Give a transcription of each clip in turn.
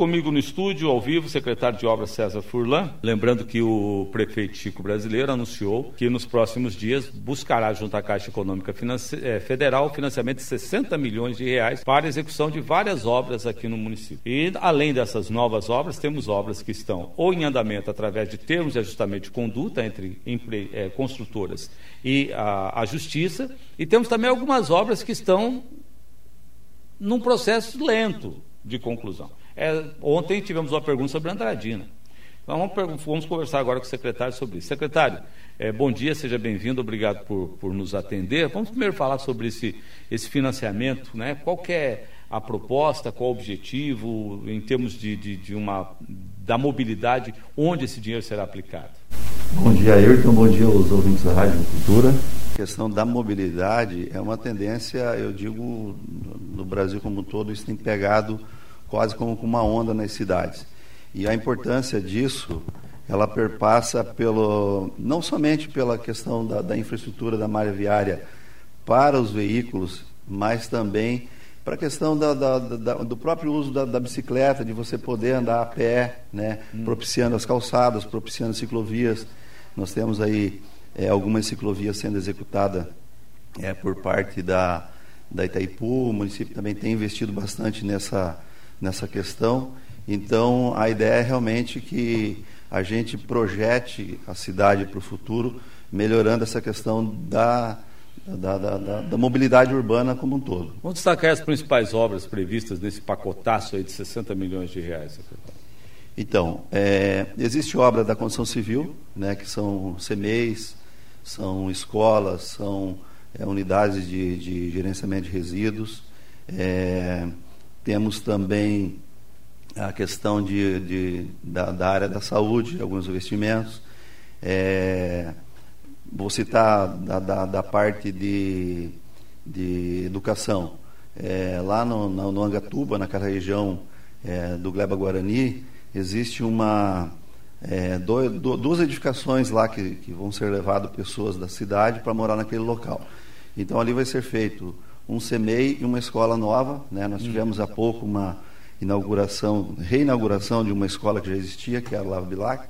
Comigo no estúdio, ao vivo, secretário de Obras César Furlan. Lembrando que o prefeito Chico Brasileiro anunciou que nos próximos dias buscará, junto à Caixa Econômica eh, Federal, financiamento de 60 milhões de reais para a execução de várias obras aqui no município. E, além dessas novas obras, temos obras que estão ou em andamento através de termos de ajustamento de conduta entre é, construtoras e a, a Justiça, e temos também algumas obras que estão num processo lento de conclusão. É, ontem tivemos uma pergunta sobre Andradina. Então vamos, vamos, conversar agora com o secretário sobre isso. Secretário, é, bom dia, seja bem-vindo, obrigado por, por nos atender. Vamos primeiro falar sobre esse, esse financiamento, né? Qual que é a proposta, qual o objetivo, em termos de, de, de uma, da mobilidade, onde esse dinheiro será aplicado? Bom dia, Ayrton, bom dia aos ouvintes da Rádio Cultura. A questão da mobilidade é uma tendência, eu digo, no Brasil como um todo, isso tem pegado quase como uma onda nas cidades. E a importância disso, ela perpassa pelo, não somente pela questão da, da infraestrutura da malha viária para os veículos, mas também para a questão da, da, da, do próprio uso da, bicicleta, de você poder andar a pé, né, hum. propiciando as calçadas, propiciando ciclovias. Nós temos aí é, algumas ciclovias sendo executadas é, por parte da, da Itaipu, o município também tem investido bastante nessa, nessa questão. Então, a ideia é realmente que a gente projete a cidade para o futuro, melhorando essa questão da, da, da, da, da, mobilidade urbana como um todo. Vamos destacar as principais obras previstas nesse pacotaço aí de 60 milhões de reais, secretário. Então, é, existe obra da construção civil, né, que são CMEs, são escolas, são é, unidades de, de, gerenciamento de resíduos. É, temos também a questão de, de da, da, área da saúde, alguns investimentos. É, vou citar da, da, da, parte de, de educação. É, lá no, no, no, Angatuba, naquela região é, do Gleba Guarani, existe uma é, do, do, duas edificações lá que, que vão ser levadas pessoas da cidade para morar naquele local. Então ali vai ser feito um CMEI e uma escola nova. Né? Nós tivemos há pouco uma inauguração, reinauguração de uma escola que já existia, que é a Lava Bilac,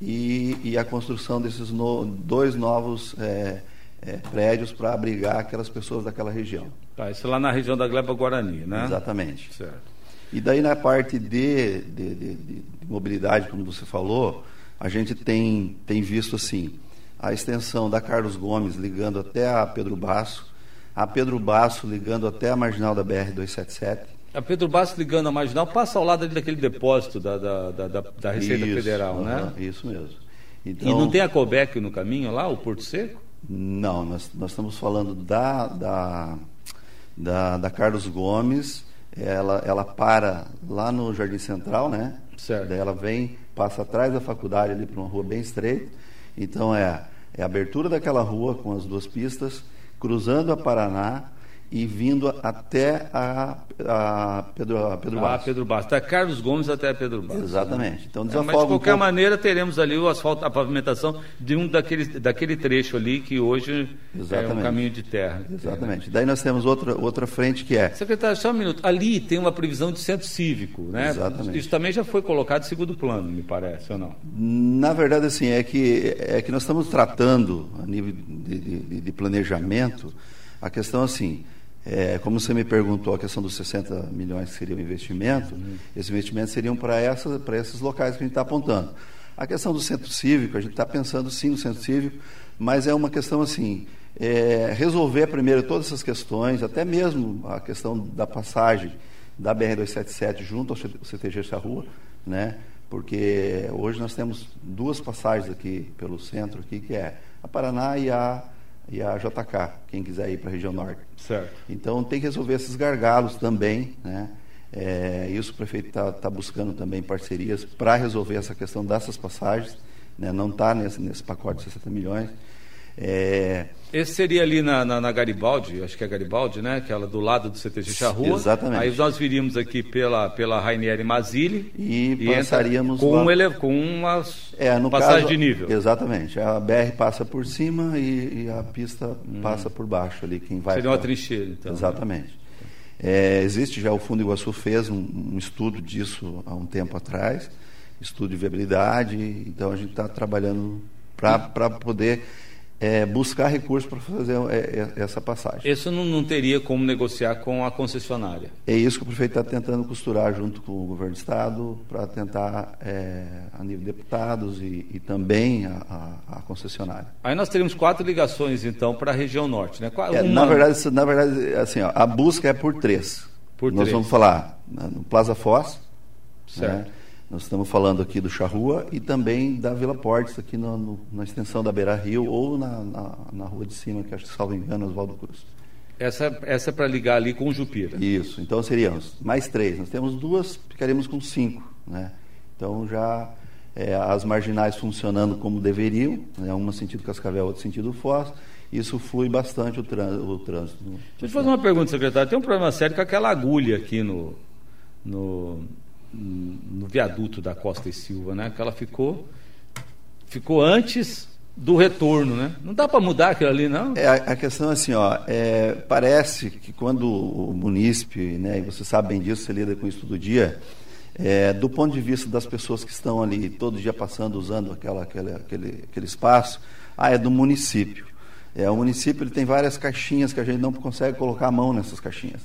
e, e a construção desses no, dois novos é, é, prédios para abrigar aquelas pessoas daquela região. Tá, isso lá na região da Gleba Guarani, né? Exatamente. Certo. E daí na parte de, de, de, de mobilidade, como você falou, a gente tem, tem visto assim a extensão da Carlos Gomes ligando até a Pedro Basso, a Pedro Basso ligando até a marginal da BR-277. A Pedro Basso ligando a marginal passa ao lado daquele depósito da, da, da, da Receita isso, Federal, uh, né? Isso mesmo. Então, e não tem a Cobec no caminho lá, o Porto Seco? Não, nós, nós estamos falando da, da, da, da Carlos Gomes, ela, ela para lá no Jardim Central, né? Certo. Daí ela vem, passa atrás da faculdade ali para uma rua bem estreita. Então é, é a abertura daquela rua com as duas pistas, cruzando a Paraná e vindo até a, a Pedro, a Pedro Bastos. Ah, Pedro Bastos. Até Carlos Gomes até Pedro Bastos. Exatamente. Então, é, mas de qualquer um maneira teremos ali o asfalto, a pavimentação de um daquele, daquele trecho ali que hoje Exatamente. é um caminho de terra. Exatamente. Daí nós temos outra, outra frente que é... Secretário, só um minuto. Ali tem uma previsão de centro cívico, né? Exatamente. Isso também já foi colocado em segundo plano, me parece, ou não? Na verdade, assim, é que, é que nós estamos tratando, a nível de, de, de planejamento, a questão assim é, como você me perguntou a questão dos 60 milhões que seria o investimento, esses investimentos seriam para, para esses locais que a gente está apontando. A questão do centro cívico, a gente está pensando sim no centro cívico, mas é uma questão assim, é, resolver primeiro todas essas questões, até mesmo a questão da passagem da BR-277 junto ao CTG Charrua, né? porque hoje nós temos duas passagens aqui pelo centro, aqui, que é a Paraná e a e a JK, quem quiser ir para a região norte. Certo. Então tem que resolver esses gargalos também, né? É, isso o prefeito está tá buscando também parcerias para resolver essa questão dessas passagens, né? não está nesse, nesse pacote de 60 milhões. É... Esse seria ali na, na, na, Garibaldi, acho que é Garibaldi, né? Aquela do lado do CTG Charrua. Exatamente. Aí nós viríamos aqui pela, pela Rainieri Mazili e, e passaríamos com, lá... um ele... com uma é, passagem caso, de nível. Exatamente. A BR passa por cima e, e a pista hum. passa por baixo ali. Quem vai seria pra... uma trincheira, então. Exatamente. É, existe já o Fundo Iguaçu fez um, um, estudo disso há um tempo atrás, estudo de viabilidade, então a gente está trabalhando para poder é, buscar recursos para fazer é, é, essa passagem. Isso não, não, teria como negociar com a concessionária? É isso que o prefeito está tentando costurar junto com o governo do Estado para tentar, é, a nível de deputados e, e também a, a, a, concessionária. Aí nós teríamos quatro ligações, então, para a região norte, né? É, Uma... na, verdade, na verdade, assim, ó, a busca é por três. Por nós três. vamos falar no Plaza Foz, certo. Né? Nós estamos falando aqui do Charrua e também da Vila Portes, aqui no, no, na extensão da Beira Rio ou na, na, na, rua de cima, que acho que, salvo engano, Oswaldo Cruz. Essa, essa é para ligar ali com o Jupira. Isso, então seríamos mais três. Nós temos duas, ficaríamos com cinco. Né? Então já é, as marginais funcionando como deveriam, né? uma sentido Cascavel, outro sentido Foz. Isso flui bastante o, trânsito. O trânsito Deixa eu te fazer uma pergunta, secretário. Tem um problema sério com aquela agulha aqui no, no, no viaduto da Costa e Silva, né? Que ela ficou ficou antes do retorno, né? Não dá para mudar aquilo ali, não? É, a questão é assim, ó, é, parece que quando o munícipe, né, e você sabe bem disso, você lida com isso todo dia, é, do ponto de vista das pessoas que estão ali todo dia passando, usando aquela, aquela, aquele, aquele espaço, ah, é do município. É, o município ele tem várias caixinhas que a gente não consegue colocar a mão nessas caixinhas.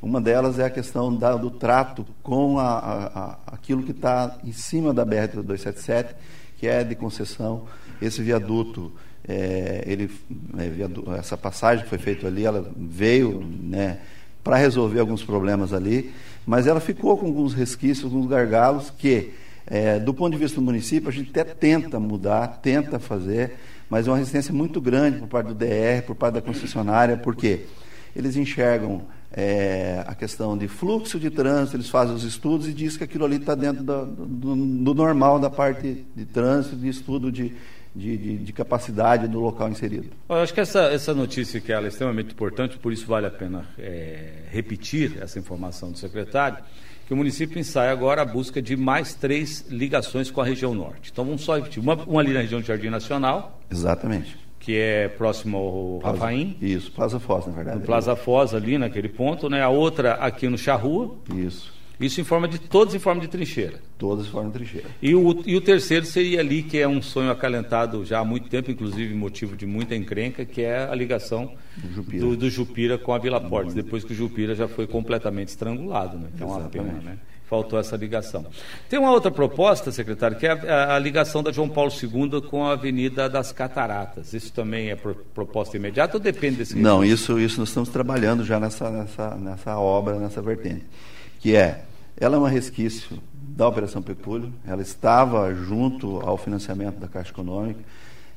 Uma delas é a questão da, do trato com a, a, a, aquilo que está em cima da BR-277, que é de concessão. Esse viaduto, é, ele, é, viaduto, essa passagem que foi feita ali, ela veio né, para resolver alguns problemas ali, mas ela ficou com alguns resquícios, alguns gargalos que, é, do ponto de vista do município, a gente até tenta mudar, tenta fazer, mas é uma resistência muito grande por parte do DR, por parte da concessionária, porque eles enxergam é, a questão de fluxo de trânsito, eles fazem os estudos e diz que aquilo ali está dentro do, do, do, normal da parte de trânsito, de estudo de, de, de, de capacidade do local inserido. Eu acho que essa, essa notícia que ela é extremamente importante, por isso vale a pena é, repetir essa informação do secretário, que o município ensaia agora a busca de mais três ligações com a região norte. Então vamos só repetir, uma, uma ali na região de Jardim Nacional. Exatamente que é próximo ao Plaza, Rafaim. Isso, Plaza Foz, na verdade. No Plaza Foz, ali naquele ponto, né? A outra aqui no Charrua. Isso. Isso em forma de, todos em forma de trincheira. Todos em forma de trincheira. E o, e o terceiro seria ali, que é um sonho acalentado já há muito tempo, inclusive motivo de muita encrenca, que é a ligação do Jupira, do, do Jupira com a Vila Portes, depois que o Jupira já foi completamente estrangulado, né? Que é uma pena, né? Faltou essa ligação. Tem uma outra proposta, secretário, que é a, a, ligação da João Paulo II com a Avenida das Cataratas. Isso também é pro, proposta imediata ou depende desse Não, isso, isso nós estamos trabalhando já nessa, nessa, nessa obra, nessa vertente. Que é, ela é um resquício da Operação Pecúlio, ela estava junto ao financiamento da Caixa Econômica,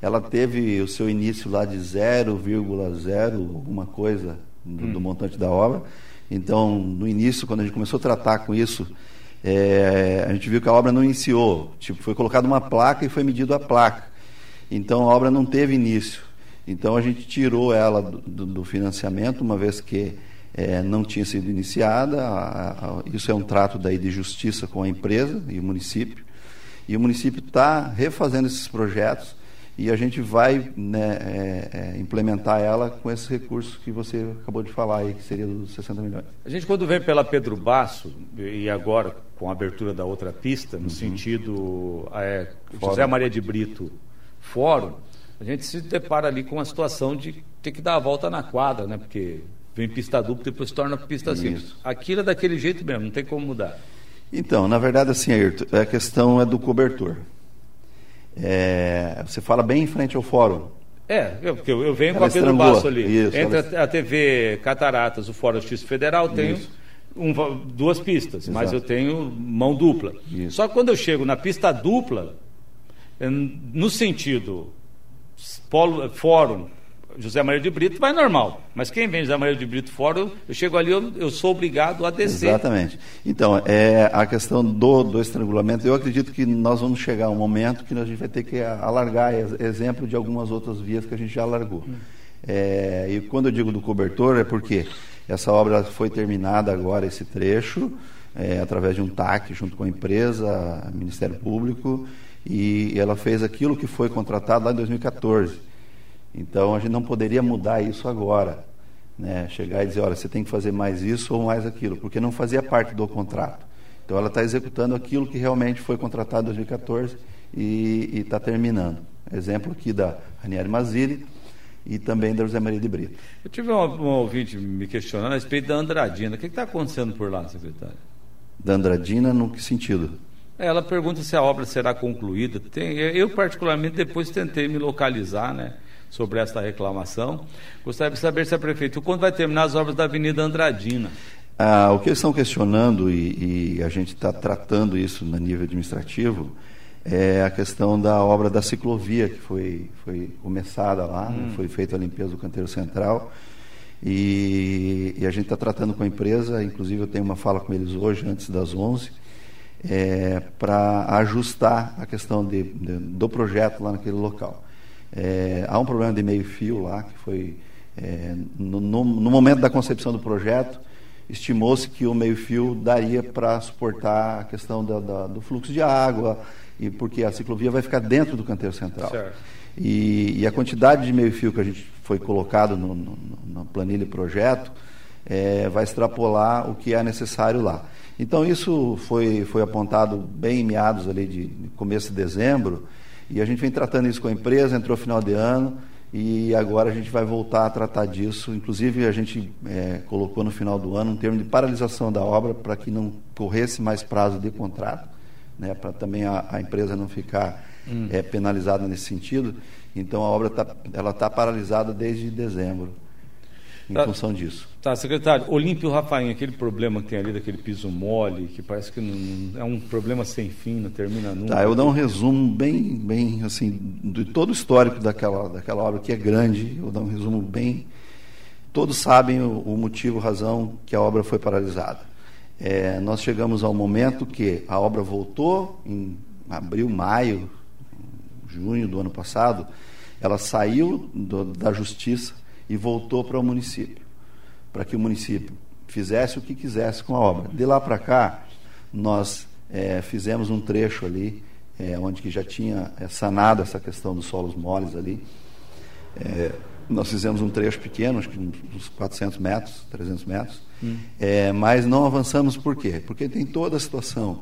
ela teve o seu início lá de 0,0 alguma coisa do, hum. do montante da obra, então, no início, quando a gente começou a tratar com isso, é, a gente viu que a obra não iniciou. Tipo, foi colocada uma placa e foi medido a placa. Então, a obra não teve início. Então, a gente tirou ela do, do financiamento, uma vez que é, não tinha sido iniciada. A, a, isso é um trato daí de justiça com a empresa e o município. E o município está refazendo esses projetos e a gente vai né, é, é, implementar ela com esses recursos que você acabou de falar aí, que seria dos 60 milhões. A gente, quando vem pela Pedro Basso, e agora com a abertura da outra pista, no uhum. sentido é, José Maria de Brito Fórum, a gente se depara ali com uma situação de ter que dar a volta na quadra, né? Porque vem pista dupla e depois se torna pista simples. Aquilo é daquele jeito mesmo, não tem como mudar. Então, na verdade, assim, Ayrton, a questão é do cobertor. É, você fala bem em frente ao fórum. É, eu, eu, eu venho ela com a Pedro Basso ali. Isso, Entre ela... a TV Cataratas, o Fórum Justiça Federal, tenho um, duas pistas, Exato. mas eu tenho mão dupla. Isso. Só que quando eu chego na pista dupla, no sentido polo, fórum José Maria de Brito vai normal. Mas quem vem José Maria de Brito fora, eu chego ali, eu, eu sou obrigado a descer. Exatamente. Então, é a questão do, do estrangulamento, eu acredito que nós vamos chegar a um momento que a gente vai ter que alargar exemplo de algumas outras vias que a gente já alargou. Hum. É, e quando eu digo do cobertor, é porque essa obra foi terminada agora, esse trecho, é, através de um TAC, junto com a empresa, Ministério Público, e ela fez aquilo que foi contratado lá em 2014. Então a gente não poderia mudar isso agora. né, chegar e dizer, olha, você tem que fazer mais isso ou mais aquilo, porque não fazia parte do contrato. Então ela está executando aquilo que realmente foi contratado em 2014 e está terminando. Exemplo aqui da Ranieri Mazili e também da José Maria de Brito. Eu tive um, um ouvinte me questionando a respeito da Andradina. O que está acontecendo por lá, secretário? Da Andradina, no que sentido? Ela pergunta se a obra será concluída. Tem, eu, particularmente, depois tentei me localizar né, sobre essa reclamação. Gostaria de saber se a prefeitura, quando vai terminar as obras da Avenida Andradina? Ah, o que eles estão questionando, e, e a gente está tratando isso no nível administrativo, é a questão da obra da ciclovia, que foi, foi começada lá, né? hum. foi feita a limpeza do canteiro central. E, e a gente está tratando com a empresa, inclusive eu tenho uma fala com eles hoje, antes das 11, é, para ajustar a questão de, de, do projeto lá naquele local. É, há um problema de meio-fio lá, que foi. É, no, no, no, momento da concepção do projeto, estimou-se que o meio-fio daria para suportar a questão da, da, do fluxo de água, e porque a ciclovia vai ficar dentro do canteiro central. E, e, a quantidade de meio-fio que a gente foi colocado no, no, na planilha projeto é, vai extrapolar o que é necessário lá. Então isso foi, foi apontado bem em meados ali de, de começo de dezembro, e a gente vem tratando isso com a empresa, entrou final de ano, e agora a gente vai voltar a tratar disso. Inclusive, a gente é, colocou no final do ano um termo de paralisação da obra para que não corresse mais prazo de contrato né, para também a, a, empresa não ficar hum. é, penalizada nesse sentido. Então a obra tá, ela está paralisada desde dezembro, em tá, função disso. Tá, secretário, Olímpio Rafael, aquele problema que tem ali daquele piso mole, que parece que não, é um problema sem fim, não termina nunca. Tá, eu dou um resumo bem, bem assim, de todo o histórico daquela, daquela obra, que é grande, eu dou um resumo bem. Todos sabem o, o motivo, razão que a obra foi paralisada. É, nós chegamos ao momento que a obra voltou em abril, maio, junho do ano passado, ela saiu do, da justiça e voltou para o município, para que o município fizesse o que quisesse com a obra. De lá para cá, nós é, fizemos um trecho ali, é, onde que já tinha é, sanado essa questão dos solos moles ali. Nós fizemos um trecho pequeno, acho que uns 400 metros, 300 metros, hum. mas não avançamos por quê? Porque tem toda a situação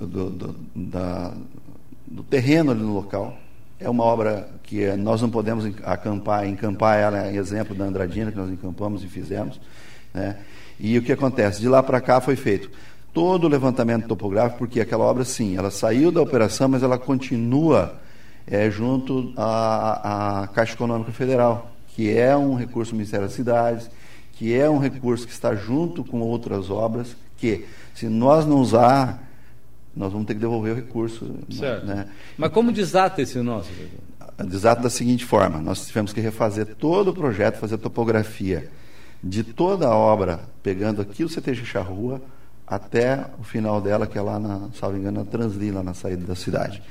do, do, da, do, terreno ali no local. É uma obra que nós não podemos acampar, encampar ela em exemplo da Andradina, que nós encampamos e fizemos. Né? E o que acontece? De lá para cá foi feito todo o levantamento topográfico, porque aquela obra, sim, ela saiu da operação, mas ela continua é, junto à, à Caixa Econômica Federal, que é um recurso do Ministério das Cidades, que é um recurso que está junto com outras obras, que se nós não usar, nós vamos ter que devolver o recurso. Certo. Né? Mas como desata esse nosso? Desata da seguinte forma: nós tivemos que refazer todo o projeto, fazer topografia de toda a obra, pegando aqui o CTG Charrua até o final dela, que é lá na, salvo engano, na Transli, lá na saída da cidade.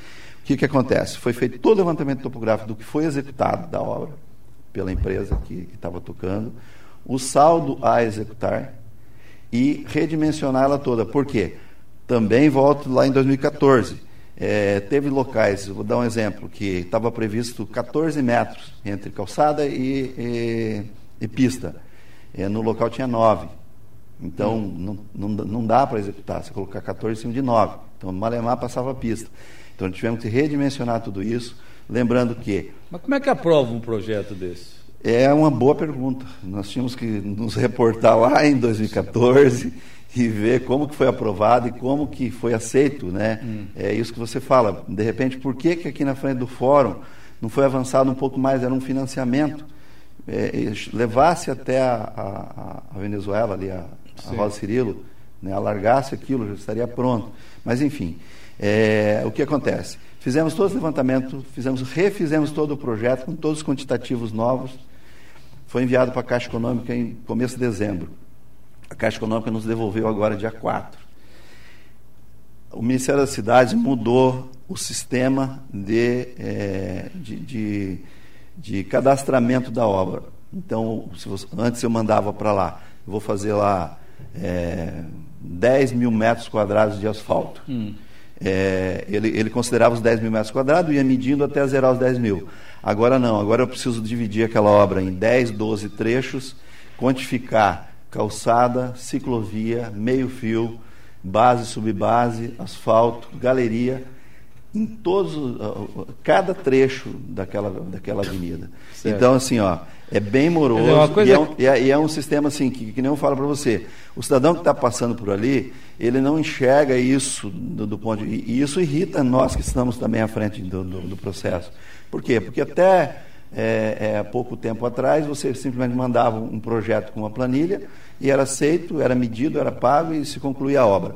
O que, que acontece? Foi feito todo o levantamento topográfico do que foi executado da obra pela empresa que estava tocando, o saldo a executar e redimensionar ela toda. Por quê? Também volto lá em 2014. É, teve locais, vou dar um exemplo, que estava previsto 14 metros entre calçada e, e, e pista. É, no local tinha 9. Então, não, não, não dá para executar, você colocar 14 em cima de 9. Então, Malemar passava a pista. Então tivemos que redimensionar tudo isso, lembrando que. Mas como é que aprova um projeto desse? É uma boa pergunta. Nós tínhamos que nos reportar lá em 2014 e ver como que foi aprovado e como que foi aceito, né? Hum. É isso que você fala. De repente, por que, que aqui na frente do fórum não foi avançado um pouco mais? Era um financiamento. É, levasse até a, a, a Venezuela ali, a, a Rosa Cirilo, né? alargasse aquilo, já estaria pronto. Mas enfim, é, o que acontece? Fizemos todo o levantamento, fizemos, refizemos todo o projeto com todos os quantitativos novos. Foi enviado para a Caixa Econômica em começo de dezembro. A Caixa Econômica nos devolveu agora dia 4. O Ministério das Cidades mudou o sistema de, é, de, de, de, cadastramento da obra. Então, você, antes eu mandava para lá, eu vou fazer lá é, 10 mil metros quadrados de asfalto. Hum é, ele, ele, considerava os 10 mil metros quadrados e ia medindo até zerar os 10 mil. Agora não, agora eu preciso dividir aquela obra em 10, 12 trechos quantificar calçada, ciclovia, meio-fio, base, subbase, asfalto, galeria, em todos, cada trecho daquela, daquela avenida. Certo. Então, assim, ó, é bem moroso é e, é um, e, é, e, é um, sistema assim, que, que nem eu falo para você. O cidadão que está passando por ali, ele não enxerga isso do, do ponto de, E isso irrita nós que estamos também à frente do, do, do processo. Por quê? Porque até é, é, pouco tempo atrás, você simplesmente mandava um projeto com uma planilha e era aceito, era medido, era pago e se concluía a obra.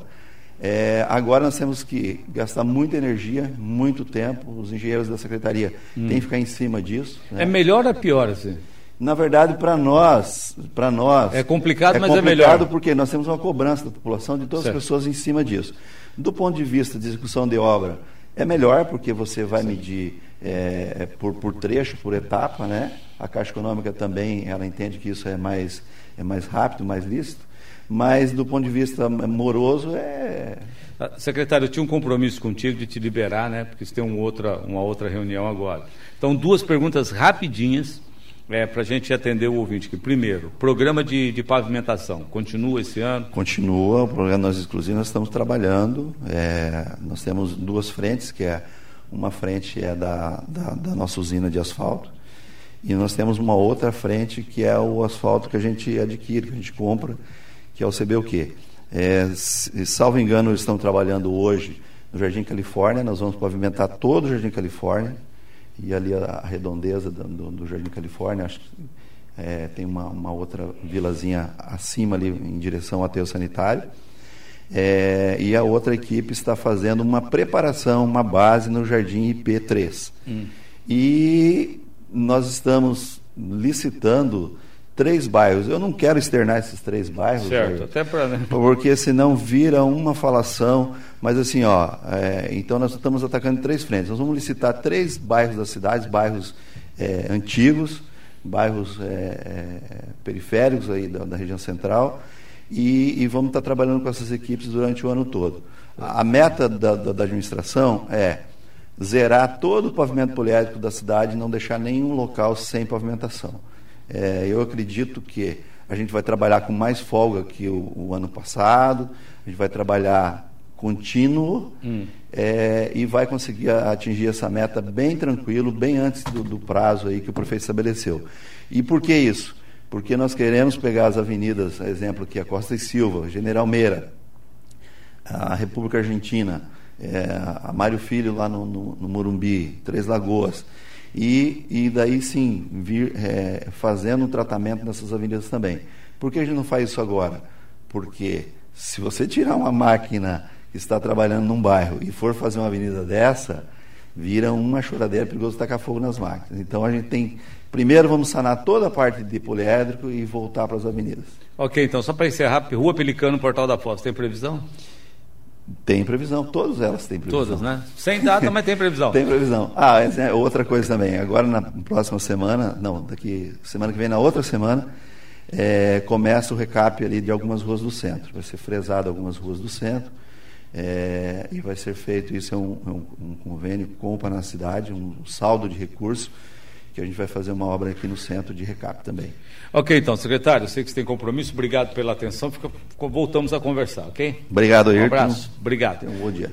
É, agora nós temos que gastar muita energia, muito tempo. Os engenheiros da secretaria hum. têm que ficar em cima disso. Né? É melhor ou é pior assim? Na verdade, para nós, para nós é complicado, é mas complicado é melhor. porque nós temos uma cobrança da população de todas certo. as pessoas em cima disso. Do ponto de vista de execução de obra, é melhor porque você vai Sim. medir é, por, por trecho, por etapa, né? A Caixa Econômica também, ela entende que isso é mais é mais rápido, mais lícito mas do ponto de vista moroso é. Ah, secretário, eu tinha um compromisso contigo de te liberar, né? Porque você tem um outra, uma outra reunião agora. Então, duas perguntas rapidinhas é, para a gente atender o ouvinte aqui. Primeiro, programa de, de, pavimentação, continua esse ano? Continua, o programa Nós Exclusivos nós estamos trabalhando. É, nós temos duas frentes, que é uma frente é da, da, da nossa usina de asfalto, e nós temos uma outra frente que é o asfalto que a gente adquire, que a gente compra que é o CBUQ. É, salvo engano, eles estão trabalhando hoje no Jardim Califórnia, nós vamos pavimentar todo o Jardim Califórnia, e ali a, redondeza do, do, do Jardim Califórnia, acho que é, tem uma, uma, outra vilazinha acima ali em direção ao aterro sanitário. É, e a outra equipe está fazendo uma preparação, uma base no Jardim IP3. Hum. E nós estamos licitando três bairros. Eu não quero externar esses três bairros. Certo, até para. Né? Porque senão vira uma falação. Mas assim, ó, é, então nós estamos atacando três frentes. Nós vamos licitar três bairros das cidades, bairros é, antigos, bairros é, é periféricos aí da, da região central, e, e, vamos estar trabalhando com essas equipes durante o ano todo. A, a meta da, da, da administração é zerar todo o pavimento poliédrico da cidade e não deixar nenhum local sem pavimentação. É, eu acredito que a gente vai trabalhar com mais folga que o, o ano passado, a gente vai trabalhar contínuo hum. é, e vai conseguir atingir essa meta bem tranquilo, bem antes do, do, prazo aí que o prefeito estabeleceu. E por que isso? Porque nós queremos pegar as avenidas, exemplo aqui, a Costa e Silva, General Meira, a República Argentina, é, a Mário Filho lá no, no, no Três Lagoas, e, e daí sim vir é, fazendo um tratamento nessas avenidas também. Por que a gente não faz isso agora? Porque se você tirar uma máquina que está trabalhando num bairro e for fazer uma avenida dessa, vira uma choradeira perigoso tacar fogo nas máquinas. Então a gente tem. Primeiro vamos sanar toda a parte de poliédrico e voltar para as avenidas. Ok, então só para encerrar, Rua Pelicano, Portal da Foz, tem previsão? Tem previsão, todas elas têm previsão. Todas, né? Sem data, mas tem previsão. tem previsão. Ah, é outra coisa também. Agora, na próxima semana, não, daqui, semana que vem, na outra semana, é, começa o recap ali de algumas ruas do centro. Vai ser fresado algumas ruas do centro é, e vai ser feito, isso é um, é um, um convênio com o cidade, um saldo de recursos que a gente vai fazer uma obra aqui no centro de recap também. Ok, então, secretário, sei que você tem compromisso, obrigado pela atenção, Fica, voltamos a conversar, ok? Obrigado, Ayrton. Um abraço, obrigado. Um bom dia.